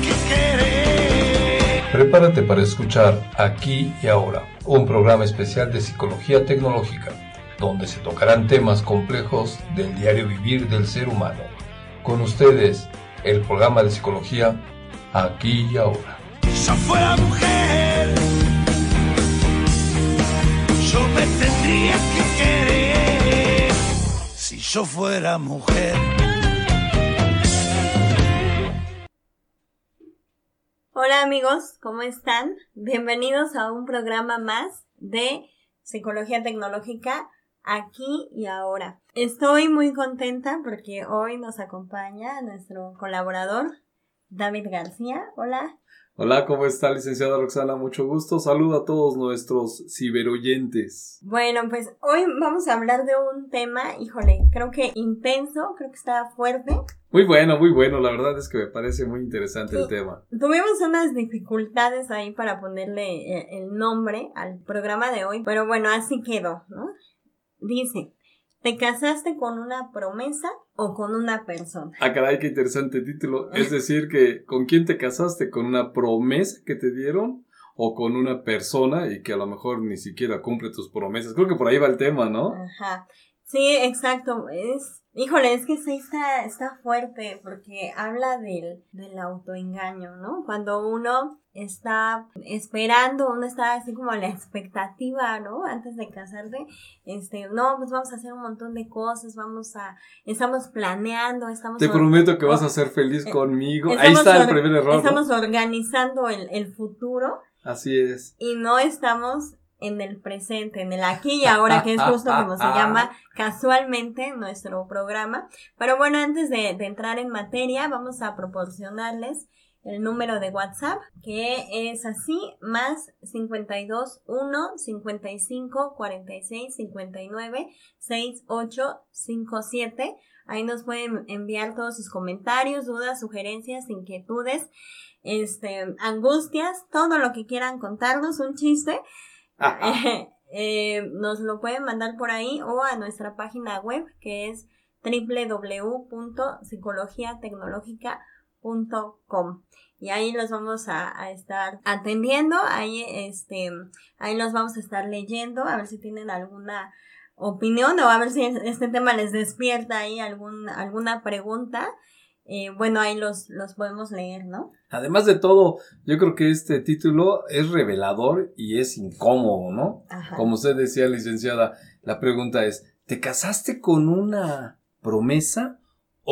que querer. Prepárate para escuchar Aquí y Ahora, un programa especial de psicología tecnológica, donde se tocarán temas complejos del diario vivir del ser humano. Con ustedes, el programa de psicología Aquí y Ahora. Si fuera mujer, yo me tendría que querer. Si yo fuera mujer. Hola amigos, ¿cómo están? Bienvenidos a un programa más de Psicología Tecnológica aquí y ahora. Estoy muy contenta porque hoy nos acompaña nuestro colaborador David García. Hola. Hola, ¿cómo está licenciada Roxana? Mucho gusto. Saludo a todos nuestros ciberoyentes. Bueno, pues hoy vamos a hablar de un tema, híjole, creo que intenso, creo que está fuerte. Muy bueno, muy bueno. La verdad es que me parece muy interesante el tema. Tuvimos unas dificultades ahí para ponerle eh, el nombre al programa de hoy, pero bueno, así quedó, ¿no? Dice, ¿te casaste con una promesa o con una persona? Ah, caray, qué interesante título. Es decir, que ¿con quién te casaste? ¿Con una promesa que te dieron? ¿O con una persona y que a lo mejor ni siquiera cumple tus promesas? Creo que por ahí va el tema, ¿no? Ajá. Sí, exacto. Es, híjole, es que sí está, está fuerte porque habla del, del autoengaño, ¿no? Cuando uno está esperando, uno está así como la expectativa, ¿no? Antes de casarse, este, no, pues vamos a hacer un montón de cosas, vamos a, estamos planeando, estamos... Te prometo que vas a ser feliz Eh, conmigo. Ahí está el primer error. ¿no? Estamos organizando el, el futuro Así es. y no estamos en el presente, en el aquí y ahora, que es justo como se llama casualmente nuestro programa. Pero bueno, antes de, de entrar en materia, vamos a proporcionarles el número de WhatsApp, que es así, más 52 1 55 46 59 68 57. Ahí nos pueden enviar todos sus comentarios, dudas, sugerencias, inquietudes, este, angustias, todo lo que quieran contarnos, un chiste, eh, nos lo pueden mandar por ahí o a nuestra página web que es www.psicologiatecnológica.com y ahí los vamos a, a estar atendiendo, ahí este, ahí los vamos a estar leyendo, a ver si tienen alguna opinión o a ver si este tema les despierta ahí algún, alguna pregunta. Eh, bueno, ahí los, los podemos leer, ¿no? Además de todo, yo creo que este título es revelador y es incómodo, ¿no? Ajá. Como usted decía, licenciada, la pregunta es, ¿te casaste con una promesa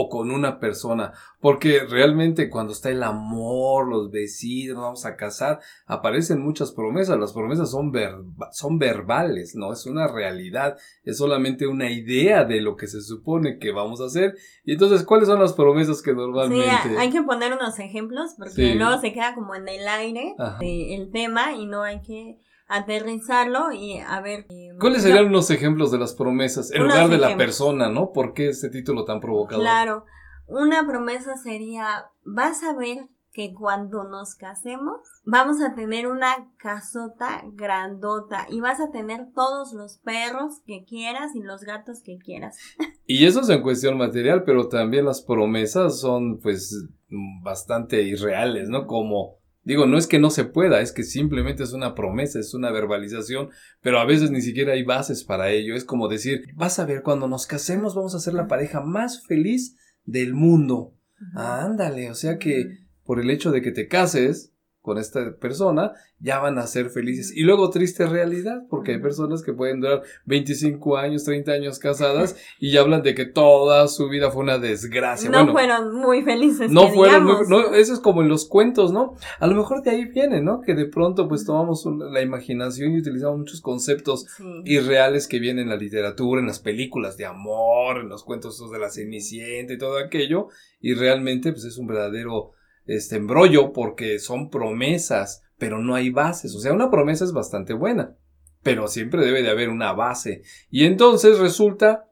o con una persona? Porque realmente cuando está el amor, los vecinos, vamos a casar, aparecen muchas promesas. Las promesas son, verba- son verbales, ¿no? Es una realidad, es solamente una idea de lo que se supone que vamos a hacer. Y entonces, ¿cuáles son las promesas que Sí, normalmente... hay que poner unos ejemplos porque Sí. luego se queda como en el aire Ajá. el tema y no hay que aterrizarlo y a ver. eh, ¿Cuáles yo- serían unos ejemplos de las promesas en lugar de la persona, ¿no? ¿Por qué este título tan provocador? Claro, una promesa sería, vas a ver que cuando nos casemos vamos a tener una casota grandota y vas a tener todos los perros que quieras y los gatos que quieras. Y eso es en cuestión material, pero también las promesas son pues mm, bastante irreales, ¿no? Como digo, no es que no se pueda, es que simplemente es una promesa, es una verbalización, pero a veces ni siquiera hay bases para ello. Es como decir, vas a ver, cuando nos casemos vamos a ser la pareja más feliz del mundo. Ándale, o sea que por el hecho de que te cases con esta persona, ya van a ser felices. Y luego triste realidad, porque hay personas que pueden durar 25 años, 30 años casadas y ya hablan de que toda su vida fue una desgracia. no bueno, fueron muy felices. no que fueron, muy- no, eso es como en los cuentos, ¿no? A lo mejor de ahí viene, ¿no? Que de pronto pues tomamos un- la imaginación y utilizamos muchos conceptos Sí. irreales que vienen en la literatura, en las películas de amor, en los cuentos de la Cenicienta y todo aquello, y realmente pues es un verdadero este embrollo porque son promesas, pero no hay bases, o sea, una promesa es bastante buena, pero siempre debe de haber una base. Y entonces resulta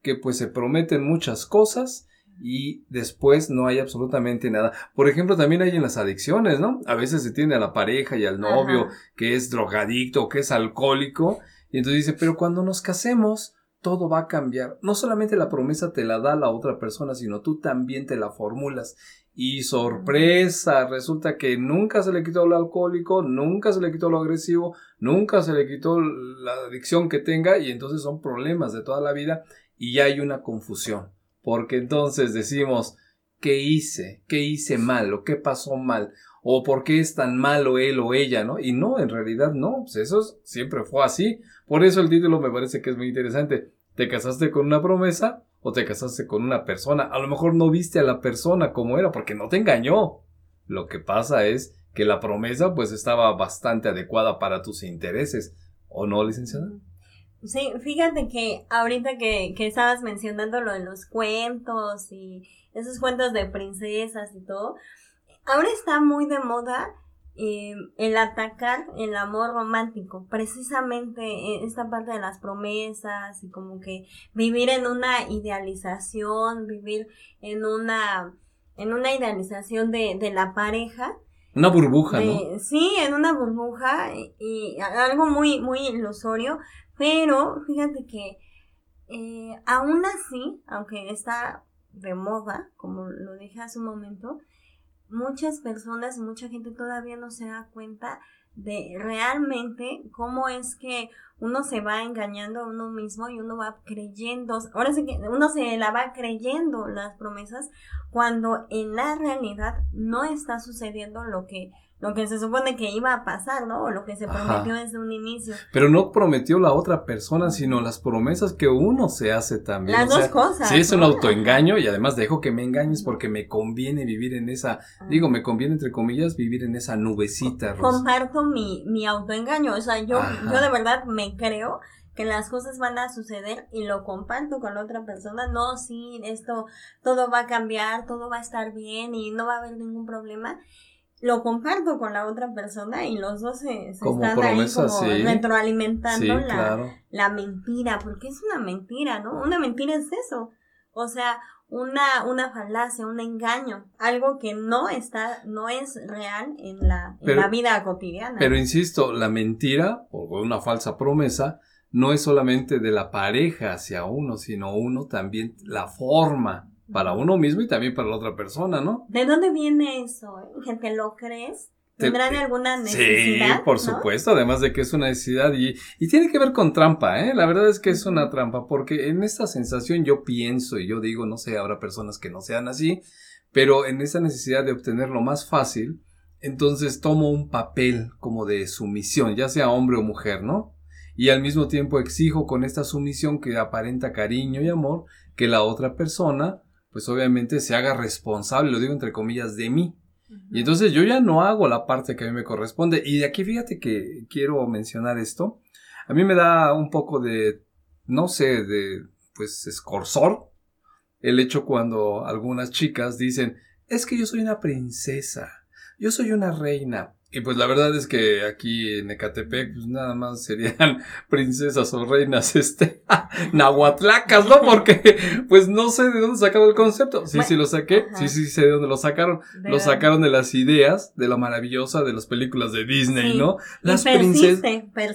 que pues se prometen muchas cosas y después no hay absolutamente nada. Por ejemplo, también hay en las adicciones, ¿no? A veces se tiene a la pareja y al novio Ajá. que es drogadicto que es alcohólico y entonces dice, pero cuando nos casemos todo va a cambiar. No solamente la promesa te la da la otra persona, sino tú también te la formulas. Y sorpresa, resulta que nunca se le quitó lo alcohólico, nunca se le quitó lo agresivo, nunca se le quitó la adicción que tenga y entonces son problemas de toda la vida y hay una confusión. Porque entonces decimos, ¿qué hice? ¿Qué hice mal? ¿O qué pasó mal? ¿O por qué es tan malo él o ella? ¿no? Y no, en realidad no, pues eso siempre fue así. Por eso el título me parece que es muy interesante. ¿Te casaste con una promesa o te casaste con una persona? A lo mejor no viste a la persona como era porque no te engañó. Lo que pasa es que la promesa pues estaba bastante adecuada para tus intereses. ¿O no, licenciada? Sí, fíjate que ahorita que, que estabas mencionando lo de los cuentos y esos cuentos de princesas y todo, ahora está muy de moda eh, el atacar el amor romántico, precisamente esta parte de las promesas y como que vivir en una idealización, vivir en una, en una idealización de, de la pareja. Una burbuja, ¿no? Sí, en una burbuja y, algo muy, muy ilusorio, pero fíjate que eh, aún así, aunque está de moda, como lo dije hace un momento, muchas personas, mucha gente todavía no se da cuenta de realmente cómo es que uno se va engañando a uno mismo y uno va creyendo, ahora sí que uno se la va creyendo las promesas cuando en la realidad no está sucediendo lo que lo que se supone que iba a pasar, ¿no? O lo que se prometió desde un inicio. Pero no prometió la otra persona, sino las promesas que uno se hace también. Las dos cosas. Sí, es un autoengaño y además dejo que me engañes porque me conviene vivir en esa, ah. digo, me conviene entre comillas vivir en esa nubecita. Comparto mi, mi autoengaño, o sea, yo, yo de verdad me creo que las cosas van a suceder y lo comparto con la otra persona, no, sí, esto, todo va a cambiar, todo va a estar bien y no va a haber ningún problema lo comparto con la otra persona y los dos se, están ahí como retroalimentando la, la mentira, porque es una mentira, ¿no? Una mentira es eso. O sea, una, una falacia, un engaño, algo que no está, no es real en la, en la vida cotidiana. Pero insisto, la mentira, o una falsa promesa, no es solamente de la pareja hacia uno, sino uno también la forma para uno mismo y también para la otra persona, ¿no? ¿De dónde viene eso? ¿Que te lo crees? ¿Tendrán alguna necesidad? Sí, por supuesto, además de que es una necesidad y, y, tiene que ver con trampa, ¿eh? La verdad es que es una trampa, porque en esta sensación yo pienso y yo digo, no sé, habrá personas que no sean así, pero en esa necesidad de obtener lo más fácil, entonces tomo un papel como de sumisión, ya sea hombre o mujer, ¿no? Y al mismo tiempo exijo con esta sumisión que aparenta cariño y amor que la otra persona pues obviamente se haga responsable, lo digo entre comillas, de mí. Y entonces yo ya no hago la parte que a mí me corresponde. Y de aquí fíjate que quiero mencionar esto. A mí me da un poco de, no sé, de, pues, escorzor el hecho cuando algunas chicas dicen, es que yo soy una princesa, yo soy una reina. Y pues la verdad es que aquí en Ecatepec, pues nada más serían princesas o reinas, este, nahuatlacas, ¿no? Porque, pues no sé de dónde sacaron el concepto. Sí, sí lo saqué, sí, sí sé de dónde lo sacaron. lo sacaron de las ideas, de la maravillosa de las películas de Disney, ¿no? Las princesas.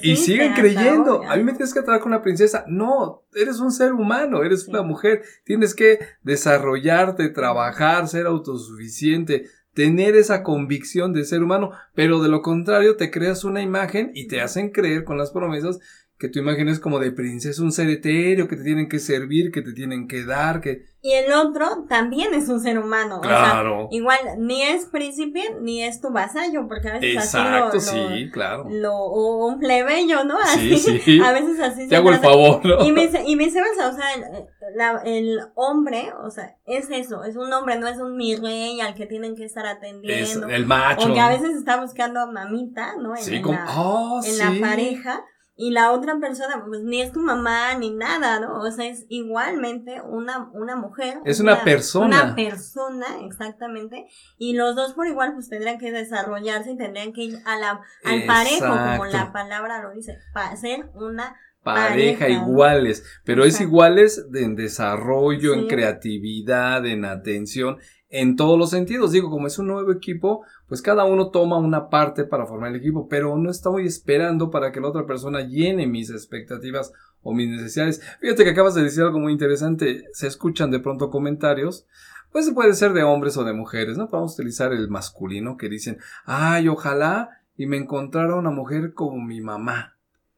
Y siguen creyendo. A mí me tienes que tratar con una princesa. No, eres un ser humano, eres una mujer. Tienes que desarrollarte, trabajar, ser autosuficiente tener esa convicción de ser humano, pero de lo contrario te creas una imagen y te hacen creer con las promesas que tu imagen es como de princesa, un ser etéreo, que te tienen que servir, que te tienen que dar, que... Y el otro también es un ser humano. Claro. O sea, igual, ni es príncipe, ni es tu vasallo, porque a veces Exacto, así lo, sí, claro. Lo, o un plebeyo, ¿no? Así, sí, sí. A veces así Te hago el favor, ¿no? Y, me, y viceversa, o sea, el, el, hombre, o sea, es eso, es un hombre, no es un mi rey al que tienen que estar atendiendo. Es el macho. O que a veces está buscando a mamita, ¿no? En, sí, como, la, oh, en la pareja y la otra persona, pues ni es tu mamá ni nada, ¿no? O sea, es igualmente una, una mujer. Es una, persona. Una persona, exactamente. Y los dos por igual, pues tendrían que desarrollarse y tendrían que ir a la, al parejo, como la palabra lo dice, para ser una pareja, iguales, pero es iguales en desarrollo, en creatividad, en atención, en todos los sentidos. Digo, como es un nuevo equipo, pues cada uno toma una parte para formar el equipo, pero no estoy esperando para que la otra persona llene mis expectativas o mis necesidades. Fíjate que acabas de decir algo muy interesante. Se escuchan de pronto comentarios pues puede ser de hombres o de mujeres, ¿no? Podemos utilizar el masculino que dicen, ay, ojalá y me encontrara una mujer como mi mamá.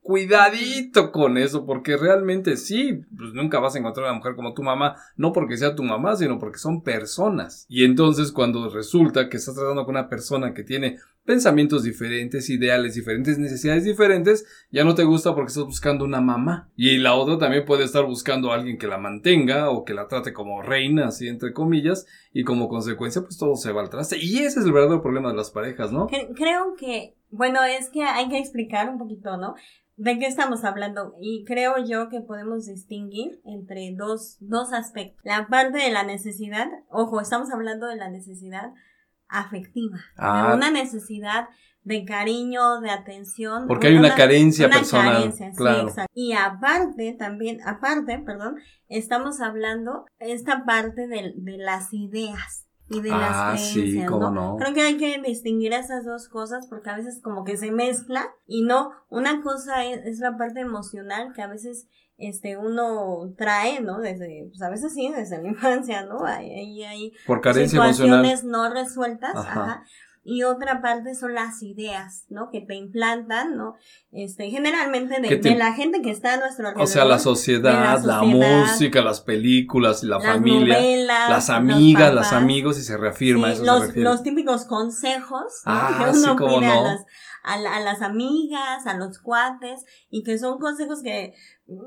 Cuidadito con eso, porque realmente sí, pues nunca vas a encontrar una mujer como tu mamá, no porque sea tu mamá, sino porque son personas. Y entonces cuando resulta que estás tratando con una persona que tiene pensamientos diferentes, ideales diferentes, necesidades diferentes, ya no te gusta porque estás buscando una mamá. Y la otra también puede estar buscando a alguien que la mantenga o que la trate como reina, así entre comillas, y como consecuencia pues todo se va al traste. Y ese es el verdadero problema de las parejas, ¿no? Creo que, bueno, es que hay que explicar un poquito, ¿no? ¿De qué estamos hablando? Y creo yo que podemos distinguir entre dos, dos aspectos. La parte de la necesidad, ojo, estamos hablando de la necesidad afectiva, Ah. una necesidad de cariño, de atención. Porque hay una carencia una personal, carencia, sí, claro. Y aparte, también, aparte, perdón, estamos hablando esta parte de, de las ideas y de Ah, las sí, creencias, cómo ¿no? no. Creo que hay que distinguir esas dos cosas porque a veces como que se mezcla y no, una cosa es, es la parte emocional que a veces este uno trae, ¿no? Desde, pues a veces sí, desde la infancia, ¿no? Hay, hay, hay Por carencia emocional. situaciones no resueltas, Ajá. ajá. Y otra parte son las ideas, ¿no? Que te implantan, ¿no? Este, generalmente de, te- de la gente que está a nuestro alrededor. O sea, la sociedad, la, sociedad, música, las películas, la las familia, novelas, las amigas, los papás. amigos, y se reafirma, Sí, eso se los, refiere. los típicos consejos ¿no? Ah, que sí, uno cómo pide no. a, las, a, la- a las amigas, a los cuates, y que son consejos que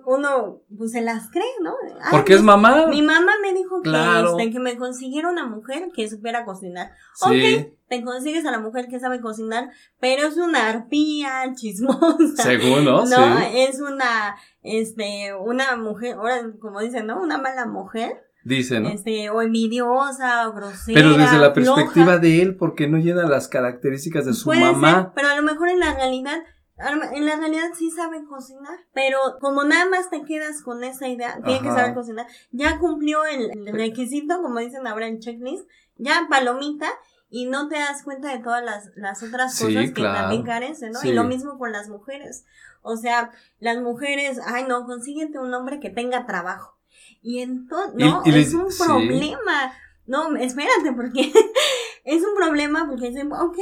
uno pues se las cree, ¿no? Ay, Porque es mamá. Mi mamá me dijo que, Claro. este, que me consiguiera una mujer que supiera cocinar. Sí, Ok, te consigues a la mujer que sabe cocinar, pero es una arpía chismosa. según, ¿no? No, Sí. es una, este, una mujer, ahora, como dicen, ¿no? Una mala mujer, Dice, ¿no? este, o envidiosa, o grosera. Pero desde la floja. perspectiva de él, porque no llena las características de su Puede mamá. ser, pero a lo mejor en la realidad, en la realidad sí sabe cocinar, pero como nada más te quedas con esa idea, tiene que saber cocinar, ya cumplió el, el requisito, como dicen ahora en checklist, ya palomita, y no te das cuenta de todas las, las otras Sí, cosas que claro. también carecen, ¿no? Sí. Y lo mismo con las mujeres. O sea, las mujeres, ay no, consíguete un hombre que tenga trabajo. Y entonces, no, y es les- un sí. problema. No, espérate, porque es un problema porque dicen, ok,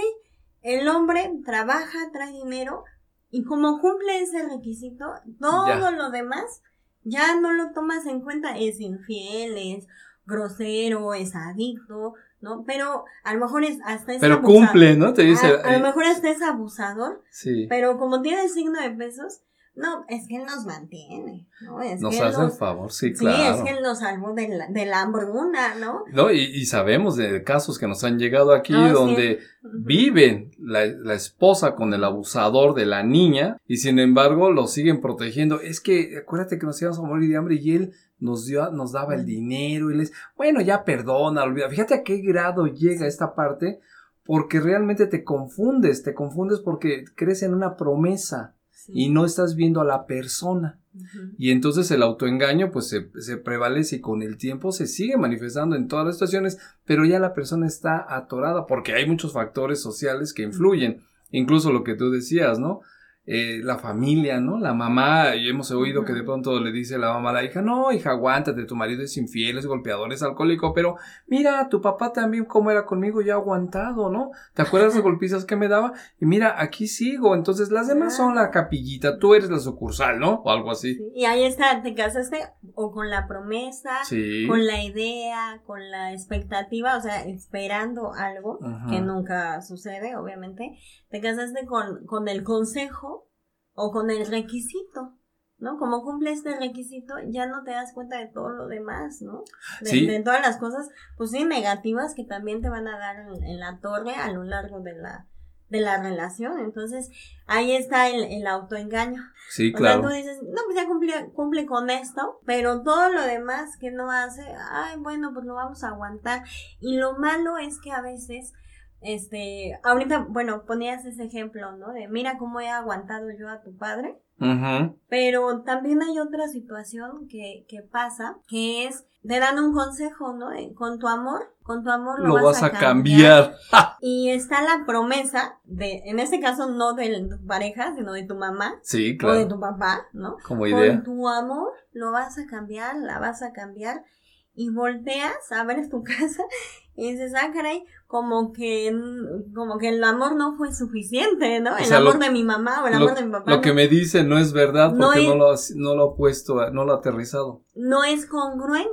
el hombre trabaja, trae dinero, y como cumple ese requisito, todo Ya. lo demás ya no lo tomas en cuenta. Es infiel, es grosero, es adicto, ¿no? Pero a lo mejor es hasta es Pero abusador. cumple, ¿no? Te dice. A, a eh, lo mejor hasta es abusador, sí. pero como tiene signo de pesos, no, es que él nos mantiene, ¿no? Es Nos que hace el favor, sí, Sí, claro. es que él nos salvó de la, de la hambruna, ¿no? No, y, y sabemos de casos que nos han llegado aquí No, sí. donde viven la, la esposa con el abusador de la niña y sin embargo lo siguen protegiendo. Es que acuérdate que nos íbamos a morir de hambre y él nos dio, nos daba el dinero y les, bueno, ya perdona, olvida. Fíjate a qué grado llega esta parte porque realmente te confundes, te confundes porque crees en una promesa Sí. y no estás viendo a la persona. Y entonces el autoengaño pues se, se prevalece y con el tiempo se sigue manifestando en todas las situaciones, pero ya la persona está atorada porque hay muchos factores sociales que influyen. Incluso lo que tú decías, ¿no? Eh, la familia, ¿no? La mamá, y hemos oído que de pronto le dice la mamá a la hija, no, hija, aguántate, tu marido es infiel, es golpeador, es alcohólico, pero mira, tu papá también como era conmigo, ya aguantado, ¿no? ¿Te acuerdas de golpizas que me daba? Y mira, aquí sigo, entonces las demás son la capillita, tú eres la sucursal, ¿no? O algo así. Sí, Y ahí está, te casaste o con la promesa, Sí. con la idea, con la expectativa, o sea, esperando algo Ajá. que nunca sucede, obviamente. Te casaste con, con el consejo o con el requisito, ¿no? Como cumple este requisito, ya no te das cuenta de todo lo demás, ¿no? De, Sí. de todas las cosas, pues sí, negativas que también te van a dar en, en la torre a lo largo de la, de la relación. Entonces, ahí está el, el autoengaño. Sí, O claro. sea, tú dices, no, pues ya cumple, cumple con esto, pero todo lo demás que no hace, ay, bueno, pues lo vamos a aguantar. Y lo malo es que a veces, este, ahorita, bueno, ponías ese ejemplo, ¿no? De mira cómo he aguantado yo a tu padre. Pero también hay otra situación que, que pasa, que es, te dan un consejo, ¿no? Eh, Con tu amor, con tu amor lo, Lo vas a cambiar. Y está la promesa de, en este caso no de tu pareja, sino de tu mamá Sí, o de claro. tu papá, ¿no? Como Con idea. tu amor lo vas a cambiar, la vas a cambiar. y volteas a ver tu casa y dices, ah, caray, como que, como que el amor no fue suficiente, ¿no? El amor de mi mamá o el amor de mi papá. Lo que me dice no es verdad porque no, lo, no lo ha puesto, no lo ha aterrizado. No es congruente.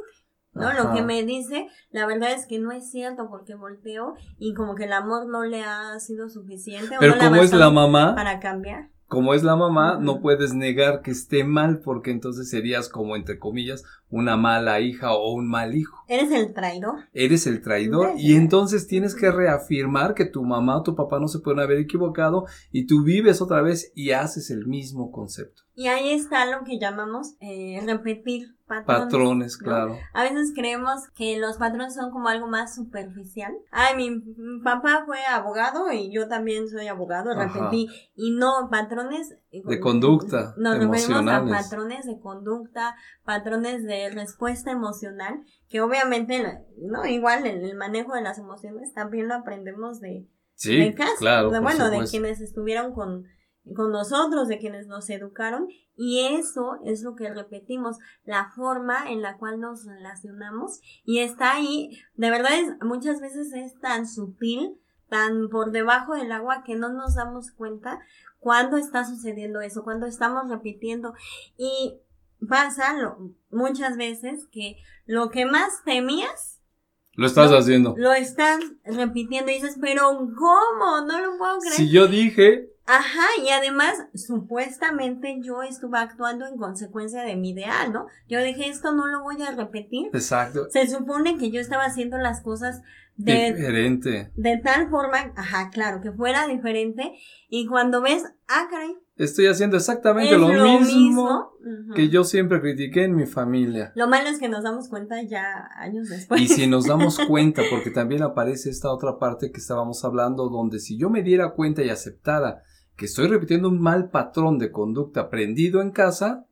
¿no? Lo que me dice, la verdad es que no es cierto porque volteo y como que el amor no le ha sido suficiente. Pero como es la mamá. Para cambiar como es la mamá, no puedes negar que esté mal porque entonces serías como, entre comillas, una mala hija o un mal hijo. Eres el traidor. Eres el traidor y entonces tienes que reafirmar que tu mamá o tu papá no se pueden haber equivocado y tú vives otra vez y haces el mismo concepto. Y ahí está lo que llamamos eh, repetir patrones. Patrones, claro. A veces creemos que los patrones son como algo más superficial. Ay, mi papá fue abogado y yo también soy abogado, repetí. Y no, patrones eh, de conducta. Nos referimos a patrones de conducta, patrones de respuesta emocional, que obviamente, no, igual el, el manejo de las emociones también lo aprendemos de, sí, Claro, de, bueno, de quienes estuvieron con con nosotros, de quienes nos educaron, y eso es lo que repetimos, la forma en la cual nos relacionamos, y está ahí, de verdad es, muchas veces es tan sutil, tan por debajo del agua que no nos damos cuenta cuando está sucediendo eso, cuando estamos repitiendo, y pasa muchas veces que lo que más temías, lo estás haciendo. Lo estás repitiendo y dices, pero ¿cómo? No lo puedo creer. Si yo dije, Ajá, y además, supuestamente yo estuve actuando en consecuencia de mi ideal, ¿no? Yo dije, esto no lo voy a repetir. Exacto. Se supone que yo estaba haciendo las cosas de, diferente. De tal forma, ajá, claro, que fuera diferente. Y cuando ves, ah, caray. Estoy haciendo exactamente lo, mismo, que yo siempre critiqué en mi familia. Lo malo es que nos damos cuenta ya años después. Y si nos damos cuenta, porque también aparece esta otra parte que estábamos hablando, donde si yo me diera cuenta y aceptara que estoy repitiendo un mal patrón de conducta aprendido en casa,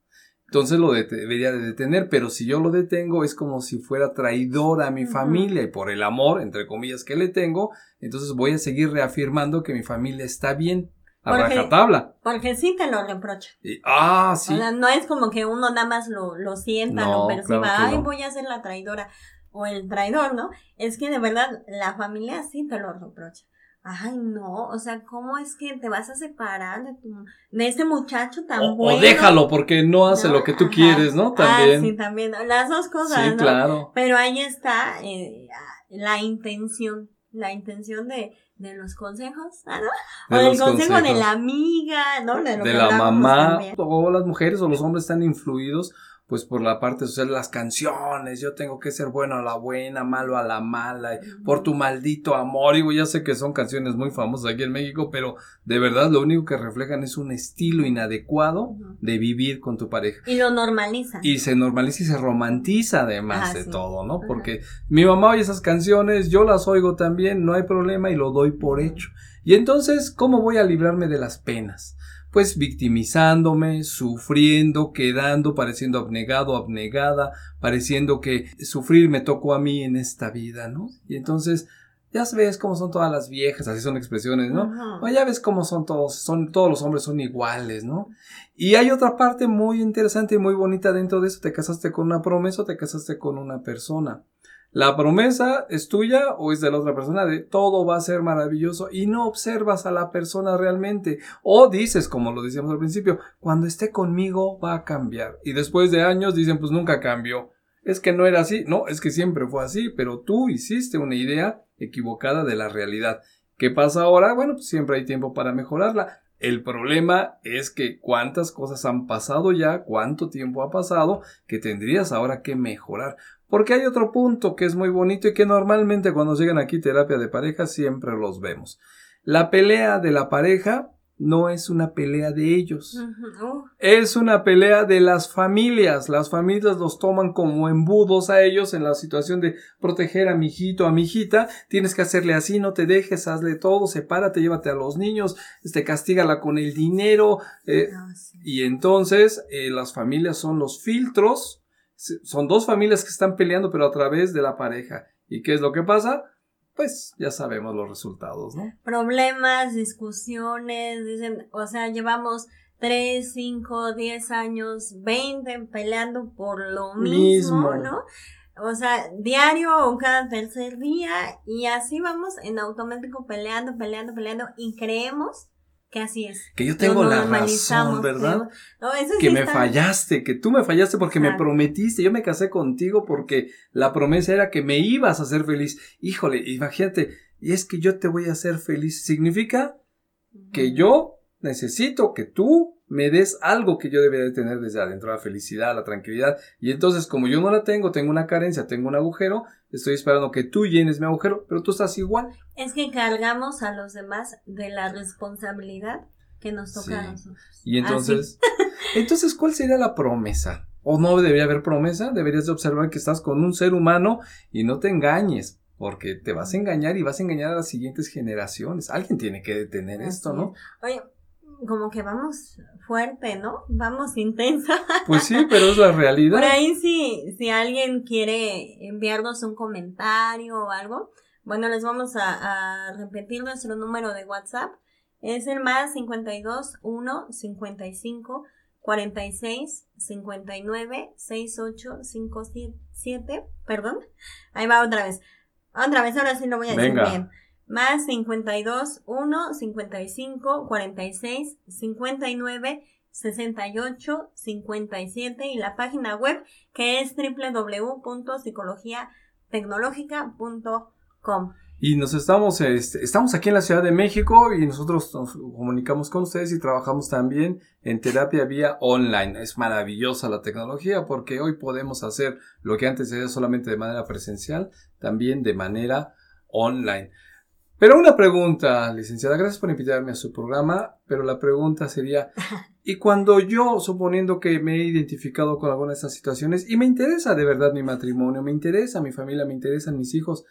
entonces lo debería de detener, pero si yo lo detengo es como si fuera traidor a mi familia y por el amor, entre comillas, que le tengo, entonces voy a seguir reafirmando que mi familia está bien. A porque, rajatabla. Porque sí te lo reprocha. ah, sí. no es como que uno nada más lo, lo sienta, lo perciba, ay, voy a ser la traidora o el traidor, ¿no? Es que de verdad la familia sí te lo reprocha ay no, o sea, ¿cómo es que te vas a separar de tu, de este muchacho tan o, bueno? O déjalo porque no hace lo que tú quieres, ¿no? También. Ah, sí, también, las dos cosas, sí, claro. Pero ahí está eh, la intención, la intención de, de los consejos, ¿no? O del consejo de la amiga, ¿no? De, de la mamá, o las mujeres o los hombres están influidos pues por la parte social, las canciones, yo tengo que ser bueno a la buena, malo a la mala, por tu maldito amor, digo, ya sé que son canciones muy famosas aquí en México, pero de verdad lo único que reflejan es un estilo inadecuado de vivir con tu pareja. Y lo normaliza. Y se normaliza y se romantiza además de todo, ¿no? Porque mi mamá oye esas canciones, yo las oigo también, no hay problema y lo doy por hecho. Y entonces, ¿cómo voy a librarme de las penas? Pues victimizándome, sufriendo, quedando, pareciendo abnegado, abnegada, pareciendo que sufrir me tocó a mí en esta vida, ¿no? Y entonces, ya ves cómo son todas las viejas, así son expresiones, ¿no? O ya ves cómo son todos, son, todos los hombres son iguales, ¿no? Y hay otra parte muy interesante y muy bonita dentro de eso, te casaste con una promesa o te casaste con una persona. La promesa es tuya o es de la otra persona de todo va a ser maravilloso y no observas a la persona realmente. O dices, como lo decíamos al principio, cuando esté conmigo va a cambiar. Y después de años dicen, pues nunca cambió. Es que no era así. No, es que siempre fue así, pero tú hiciste una idea equivocada de la realidad. ¿Qué pasa ahora? Bueno, pues siempre hay tiempo para mejorarla. El problema es que cuántas cosas han pasado ya, cuánto tiempo ha pasado, que tendrías ahora que mejorar. Porque hay otro punto que es muy bonito y que normalmente cuando llegan aquí terapia de pareja siempre los vemos. La pelea de la pareja no es una pelea de ellos. Oh. Es una pelea de las familias. Las familias los toman como embudos a ellos en la situación de proteger a mi hijito, a mi hijita. Tienes que hacerle así, no te dejes, hazle todo, sepárate, llévate a los niños, este, castígala con el dinero. Eh, ah, y entonces eh, las familias son los filtros son dos familias que están peleando, pero a través de la pareja. ¿Y qué es lo que pasa? Pues ya sabemos los resultados, ¿no? Problemas, discusiones, dicen, o sea, llevamos 3, 5, 10 años, 20 peleando por lo mismo, ¿no? o sea, diario o cada tercer día y así vamos en automático peleando, peleando, peleando y creemos que así es. Que yo tengo la razón, ¿verdad? No, eso que me está- fallaste, que tú me fallaste porque me prometiste, yo me casé contigo porque la promesa era que me ibas a hacer feliz. Híjole, imagínate, y es que yo te voy a hacer feliz. Significa que yo necesito que tú me des algo que yo debería de tener desde adentro, la felicidad, la tranquilidad. Y entonces, como yo no la tengo, tengo una carencia, tengo un agujero, estoy esperando que tú llenes mi agujero, pero tú estás igual. Es que cargamos a los demás de la responsabilidad que nos toca a nosotros. Y entonces, entonces, ¿cuál sería la promesa? ¿O no debería haber promesa? Deberías de observar que estás con un ser humano y no te engañes, porque te vas a engañar y vas a engañar a las siguientes generaciones. Alguien tiene que detener Así esto, ¿no? Oye, como que vamos fuerte, ¿no? Vamos intensa. Pues sí, pero es la realidad. Por ahí si, si alguien quiere enviarnos un comentario o algo, bueno, les vamos a, a repetir nuestro número de WhatsApp. Es el más 52 1 55 46 59 68 57. Perdón. Ahí va otra vez. Otra vez, ahora sí lo voy a decir Venga. bien. Más 52 1 55 46 59 68 57 y la página web que es www.psicologiatecnológica.com. Y nos estamos, este, estamos aquí en la Ciudad de México y nosotros nos comunicamos con ustedes y trabajamos también en terapia vía online. Es maravillosa la tecnología porque hoy podemos hacer lo que antes era solamente de manera presencial, también de manera online. Pero una pregunta, licenciada, gracias por invitarme a su programa, pero la pregunta sería, ¿y cuando yo, suponiendo que me he identificado con alguna de estas situaciones y me interesa de verdad mi matrimonio, me interesa mi familia, me interesan mis hijos,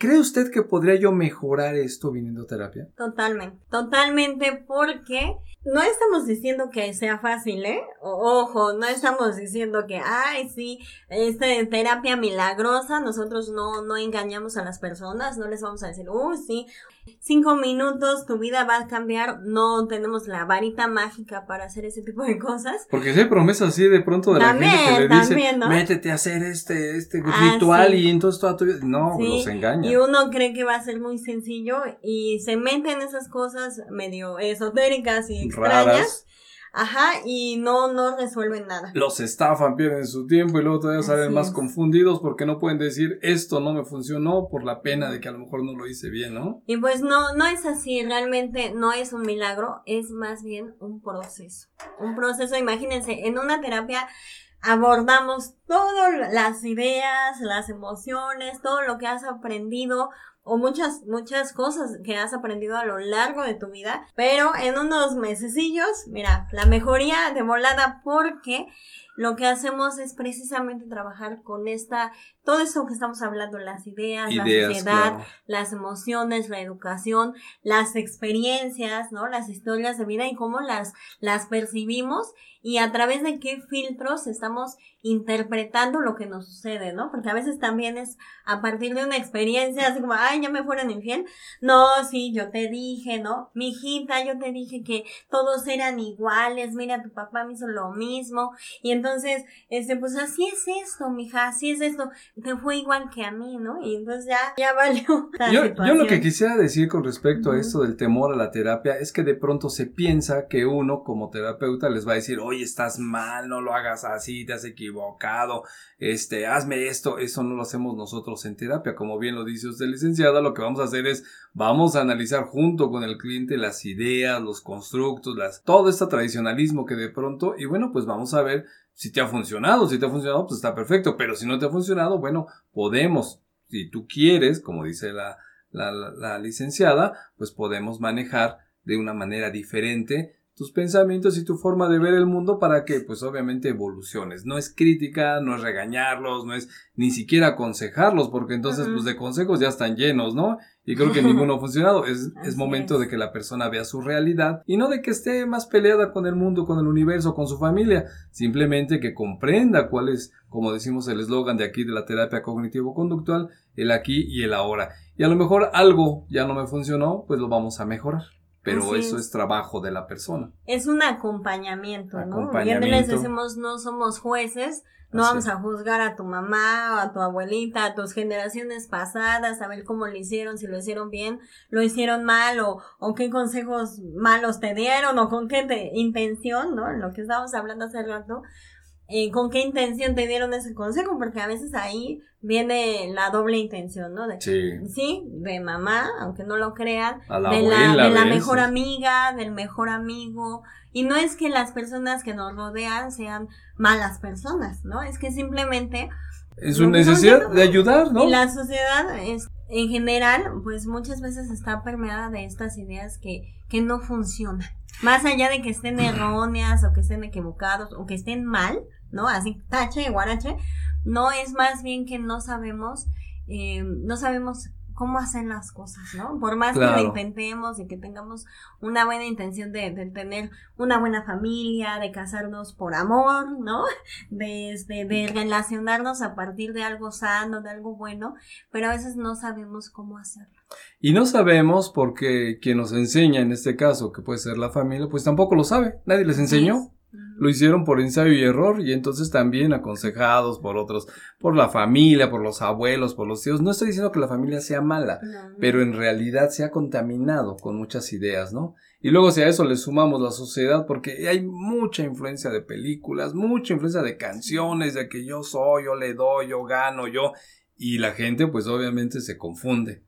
¿cree usted que podría yo mejorar esto viniendo a terapia? Totalmente, totalmente porque no estamos diciendo que sea fácil, ¿eh? Ojo, no estamos diciendo que, ay, sí, este terapia milagrosa, nosotros no, no engañamos a las personas, no les vamos a decir, uy, sí, cinco minutos, tu vida va a cambiar, no tenemos la varita mágica para hacer ese tipo de cosas. Porque si hay promesas así de pronto de la También, gente que le dice, también, ¿no? métete a hacer este, este Ah, ritual sí. y entonces toda tu vida, no, Sí, los engaña. Y uno cree que va a ser muy sencillo y se mete en esas cosas medio esotéricas y extrañas. Raras. Ajá, y no, no resuelven nada. Los estafan, pierden su tiempo y luego todavía salen Así más es. confundidos porque no pueden decir esto no me funcionó por la pena de que a lo mejor no lo hice bien, ¿no? Y pues no, no es así, realmente no es un milagro, es más bien un proceso. Un proceso, imagínense, en una terapia abordamos todas las ideas, las emociones, todo lo que has aprendido o muchas, muchas cosas que has aprendido a lo largo de tu vida, pero en unos mesecillos, mira, la mejoría de volada porque lo que hacemos es precisamente trabajar con esta, todo esto que estamos hablando, las ideas, la Ideas, sociedad, claro. las emociones, la educación, las experiencias, ¿no? Las historias de vida y cómo las, las percibimos y a través de qué filtros estamos interpretando lo que nos sucede, ¿no? Porque a veces también es a partir de una experiencia, así como, ay, ya me fueron infiel. No, sí, yo te dije, ¿no? Mi hijita, yo te dije que todos eran iguales, mira, tu papá me hizo lo mismo. Y entonces, este, pues así es esto, mija, así es esto. Te fue igual que a mí, ¿no? Y entonces ya, ya valió. Yo, yo lo que quisiera decir con respecto a esto del temor a la terapia es que de pronto se piensa que uno como terapeuta les va a decir, oye, estás mal, no lo hagas así, te has equivocado, este, hazme esto, eso no lo hacemos nosotros en terapia, como bien lo dice usted lo que vamos a hacer es, vamos a analizar junto con el cliente las ideas, los constructos, las, todo este tradicionalismo que de pronto, y bueno, pues vamos a ver si te ha funcionado, si te ha funcionado, pues está perfecto, pero si no te ha funcionado, bueno, podemos, si tú quieres, como dice la- la licenciada, pues podemos manejar de una manera diferente tus pensamientos y tu forma de ver el mundo para que pues obviamente evoluciones. No es crítica, no es regañarlos, no es ni siquiera aconsejarlos, porque entonces pues de consejos ya están llenos, ¿no? Y creo que ninguno ha funcionado. Es, es momento es. de que la persona vea su realidad y no de que esté más peleada con el mundo, con el universo, con su familia. Simplemente que comprenda cuál es, como decimos el eslogan de aquí de la terapia cognitivo-conductual, el aquí y el ahora. Y a lo mejor algo ya no me funcionó, pues lo vamos a mejorar. Pero Así eso es. es trabajo de la persona. Es un acompañamiento, ¿no? Y Acompañamiento. les decimos, no somos jueces, no Así vamos es. a juzgar a tu mamá, o a tu abuelita, a tus generaciones pasadas, a ver cómo lo hicieron, si lo hicieron bien, lo hicieron mal, o, o qué consejos malos te dieron, o con qué te- intención, ¿no? Lo que estábamos hablando hace rato, eh, con qué intención te dieron ese consejo, porque a veces ahí viene la doble intención, ¿no? De, Sí. Sí, de mamá, aunque no lo crean, A la de la, de la mejor amiga, del mejor amigo. Y no es que las personas que nos rodean sean malas personas, ¿no? Es que simplemente Es no necesidad de ayudar, ¿no? y la sociedad es, en general, pues muchas veces está permeada de estas ideas que, que no funcionan. Más allá de que estén erróneas o que estén equivocados o que estén mal, ¿no? Así, tache, guarache, no es más bien que no sabemos, eh, no sabemos cómo hacer las cosas, ¿no? Por más que lo intentemos y que tengamos una buena intención de, de tener una buena familia, de casarnos por amor, ¿no? De, este, de relacionarnos a partir de algo sano, de algo bueno, pero a veces no sabemos cómo hacerlo. Y no sabemos porque quien nos enseña en este caso, que puede ser la familia, pues tampoco lo sabe. Nadie les enseñó. Lo hicieron por ensayo y error y entonces también aconsejados por otros, por la familia, por los abuelos, por los tíos. No estoy diciendo que la familia sea mala, no. pero en realidad se ha contaminado con muchas ideas, ¿no? Y luego si a eso le sumamos la sociedad, porque hay mucha influencia de películas, mucha influencia de canciones, de que yo soy, yo le doy, yo gano, yo, y la gente pues obviamente se confunde.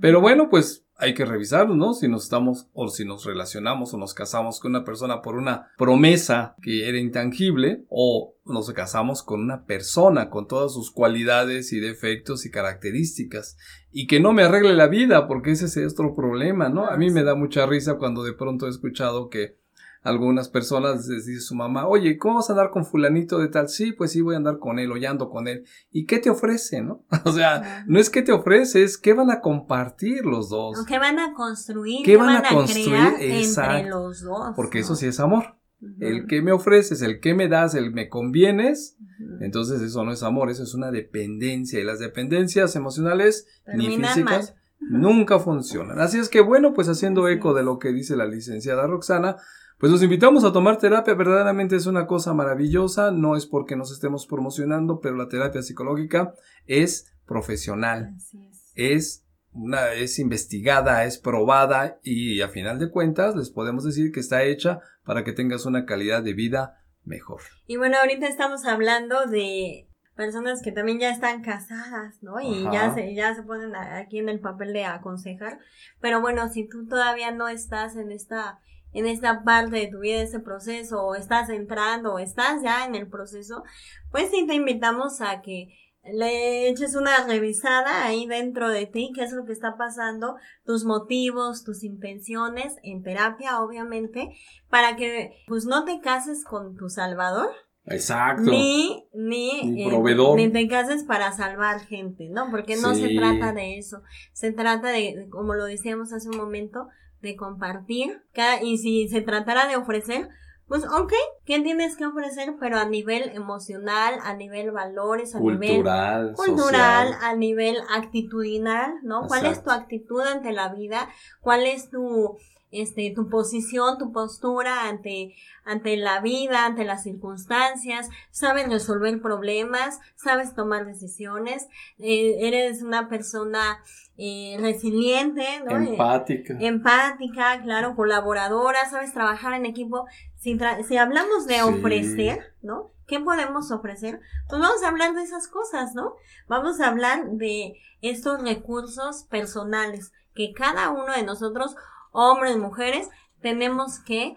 Pero bueno, pues hay que revisarlo, ¿no? Si nos estamos o si nos relacionamos o nos casamos con una persona por una promesa que era intangible o nos casamos con una persona con todas sus cualidades y defectos y características y que no me arregle la vida porque ese es otro problema, ¿no? A mí me da mucha risa cuando de pronto he escuchado que algunas personas les dice su mamá, oye, ¿cómo vas a andar con fulanito de tal? Sí, pues sí, voy a andar con él o ya ando con él. ¿Y qué te ofrece, no? O sea, no es que te ofrece, es que van a compartir los dos. ¿Qué van a construir? ¿Qué ¿Qué, van a construir? crear entre los dos? Porque ¿no? eso sí es amor. El que me ofreces, el que me das, el me convienes, entonces eso no es amor, eso es una dependencia. Y las dependencias emocionales ni físicas mal. nunca funcionan. Así es que bueno, pues haciendo eco de lo que dice la licenciada Roxana, pues los invitamos a tomar terapia, verdaderamente es una cosa maravillosa, no es porque nos estemos promocionando, pero la terapia psicológica es profesional, es. es una es investigada, es probada y a final de cuentas les podemos decir que está hecha para que tengas una calidad de vida mejor. Y bueno, ahorita estamos hablando de personas que también ya están casadas, ¿no? Y Ajá. ya se, ya se ponen aquí en el papel de aconsejar. Pero bueno, si tú todavía no estás en esta, en esta parte de tu vida, ese proceso, o estás entrando, o estás ya en el proceso, pues sí te invitamos a que le eches una revisada ahí dentro de ti, qué es lo que está pasando, tus motivos, tus intenciones, en terapia, obviamente, para que pues no te cases con tu salvador, Exacto. ni, ni, Ni eh, ni te cases para salvar gente, ¿no? Porque no se trata de eso. Se trata de, como lo decíamos hace un momento, de compartir. Cada, y si se tratara de ofrecer, pues ok, ¿qué tienes que ofrecer? Pero a nivel emocional, a nivel valores, a nivel Cultural, cultural, social. a nivel actitudinal, ¿no? ¿Cuál es tu actitud ante la vida? ¿Cuál es tu este tu posición, tu postura ante ante la vida, ante las circunstancias? ¿Sabes resolver problemas? ¿Sabes tomar decisiones? Eh, ¿Eres una persona eh, resiliente, ¿no? Eh, Empática. empática, claro, colaboradora, sabes trabajar en equipo. Si, tra- si hablamos de Sí. ofrecer, ¿no? ¿Qué podemos ofrecer? Pues vamos a hablar de esas cosas, ¿no? Vamos a hablar de estos recursos personales que cada uno de nosotros, hombres, mujeres, tenemos que,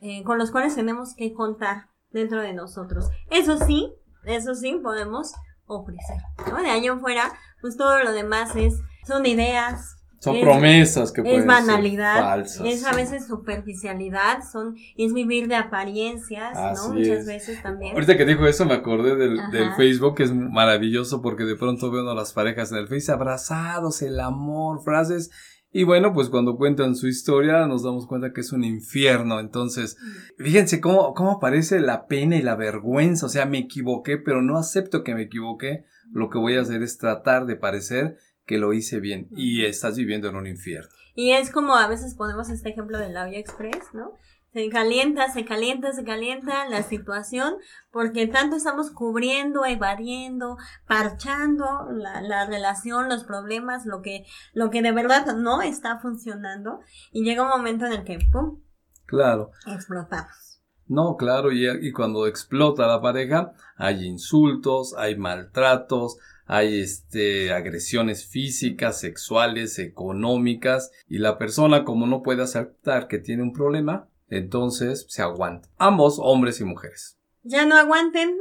eh, con los cuales tenemos que contar dentro de nosotros. Eso sí, eso sí podemos ofrecer, ¿no? De ahí en fuera, pues todo lo demás es, son ideas, Son es- promesas que pueden es banalidad, ser falsas. es a veces superficialidad, son, es vivir de apariencias, Así ¿no? Muchas es. veces también. Ahorita que dijo eso me acordé del, del Facebook, que es maravilloso porque de pronto veo a las parejas en el Face abrazados, el amor, frases. Y bueno, pues cuando cuentan su historia nos damos cuenta que es un infierno. Entonces, fíjense cómo, cómo aparece la pena y la vergüenza. O sea, me equivoqué, pero no acepto que me equivoqué. Lo que voy a hacer es tratar de parecer que lo hice bien y estás viviendo en un infierno. Y es como a veces ponemos este ejemplo del labio express, ¿no? Se calienta, se calienta, se calienta la situación porque tanto estamos cubriendo, evadiendo, parchando la, la relación, los problemas, lo que, lo que de verdad no está funcionando y llega un momento en el que, ¡pum! Claro. Explotamos. No, claro, y, y cuando explota la pareja, hay insultos, hay maltratos, hay este, agresiones físicas, sexuales, económicas, y la persona como no puede aceptar que tiene un problema, entonces se aguanta. Ambos, hombres y mujeres. Ya no aguanten.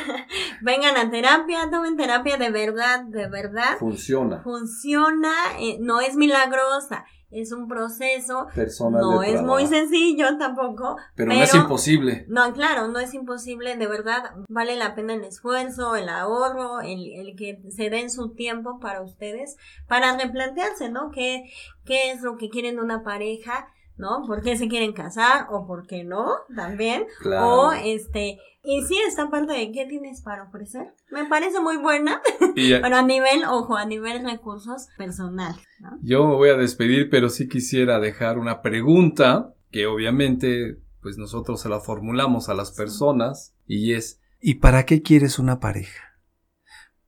Vengan a terapia, tomen terapia de verdad, de verdad. Funciona. Funciona, eh, no es milagrosa es un proceso, Personas no es muy sencillo tampoco. Pero, no es imposible. No, claro, no es imposible, de verdad, vale la pena el esfuerzo, el ahorro, el, el que se den su tiempo para ustedes, para replantearse, ¿no? ¿Qué, qué es lo que quieren de una pareja? ¿No? ¿Por qué se quieren casar? ¿O por qué no? También. Claro. O este, y sí, esta parte de qué tienes para ofrecer, me parece muy buena, pero a nivel, ojo, a nivel recursos personal, ¿no? Yo me voy a despedir, pero sí quisiera dejar una pregunta que obviamente pues nosotros se la formulamos a las personas y es ¿y para qué quieres una pareja?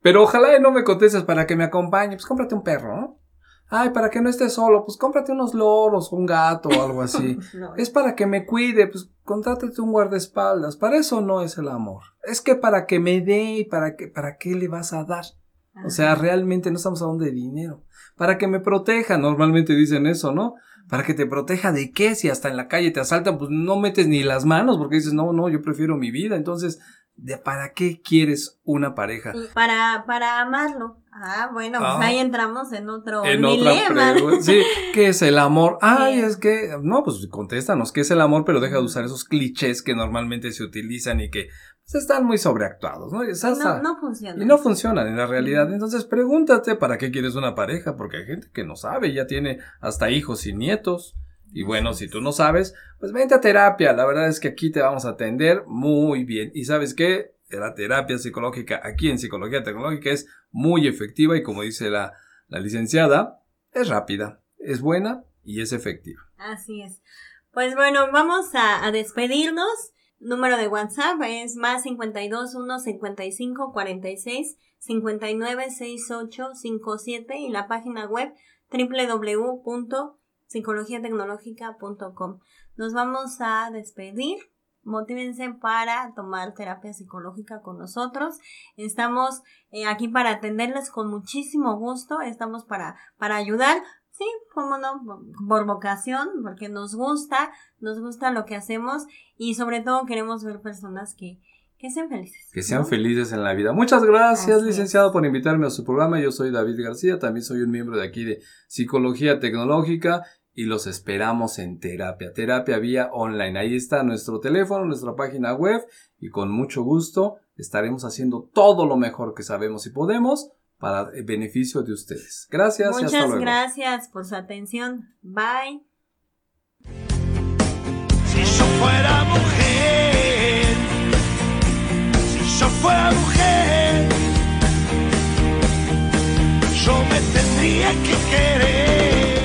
Pero ojalá no me contestes para que me acompañe, pues cómprate un perro, ¿no? Ay, para que no estés solo, pues cómprate unos loros, un gato o algo así. No, Es para que me cuide, pues contrátate un guardaespaldas. Para eso no es el amor. Es que para que me dé y para que, para qué le vas a dar. O sea, realmente no estamos hablando de dinero. Para que me proteja, normalmente dicen eso, ¿no? Para que te proteja de qué, si hasta en la calle te asaltan, pues no metes ni las manos porque dices, no, no, yo prefiero mi vida. Entonces, ¿de para qué quieres una pareja? Para, para amarlo. Ah, bueno, pues Ah. ahí entramos en otro En dilema. Sí, ¿qué es el amor? Ay, Sí. es que, no, pues contéstanos, ¿qué es el amor? Pero deja de usar esos clichés que normalmente se utilizan y que pues, están muy sobreactuados, ¿no? No, no funciona. Y no funcionan en la realidad. Entonces pregúntate para qué quieres una pareja, porque hay gente que no sabe, ya tiene hasta hijos y nietos. Y bueno, si tú no sabes, pues vente a terapia. La verdad es que aquí te vamos a atender muy bien. Y sabes qué? La terapia psicológica aquí en Psicología Tecnológica es muy efectiva y como dice la, la licenciada, es rápida, es buena y es efectiva. Así es. Pues bueno, vamos a, a despedirnos. Número de WhatsApp es más 52 1 55 46 59 68 57 y la página web www.psicologiatecnológica.com. Nos vamos a despedir. Motívense para tomar terapia psicológica con nosotros. Estamos eh, aquí para atenderles con muchísimo gusto. Estamos para, para ayudar. Sí, cómo no, por vocación, porque nos gusta, nos gusta lo que hacemos y sobre todo queremos ver personas que, que sean felices. Que sean ¿no? felices en la vida. Muchas gracias, Así licenciado, es. por invitarme a su programa. Yo soy David García, también soy un miembro de aquí de Psicología Tecnológica y los esperamos en terapia, terapia vía online. Ahí está nuestro teléfono, nuestra página web y con mucho gusto estaremos haciendo todo lo mejor que sabemos y podemos para el beneficio de ustedes. Gracias. Muchas y hasta luego. gracias por su atención. Bye. Si yo fuera mujer, si yo fuera mujer, yo me tendría que querer.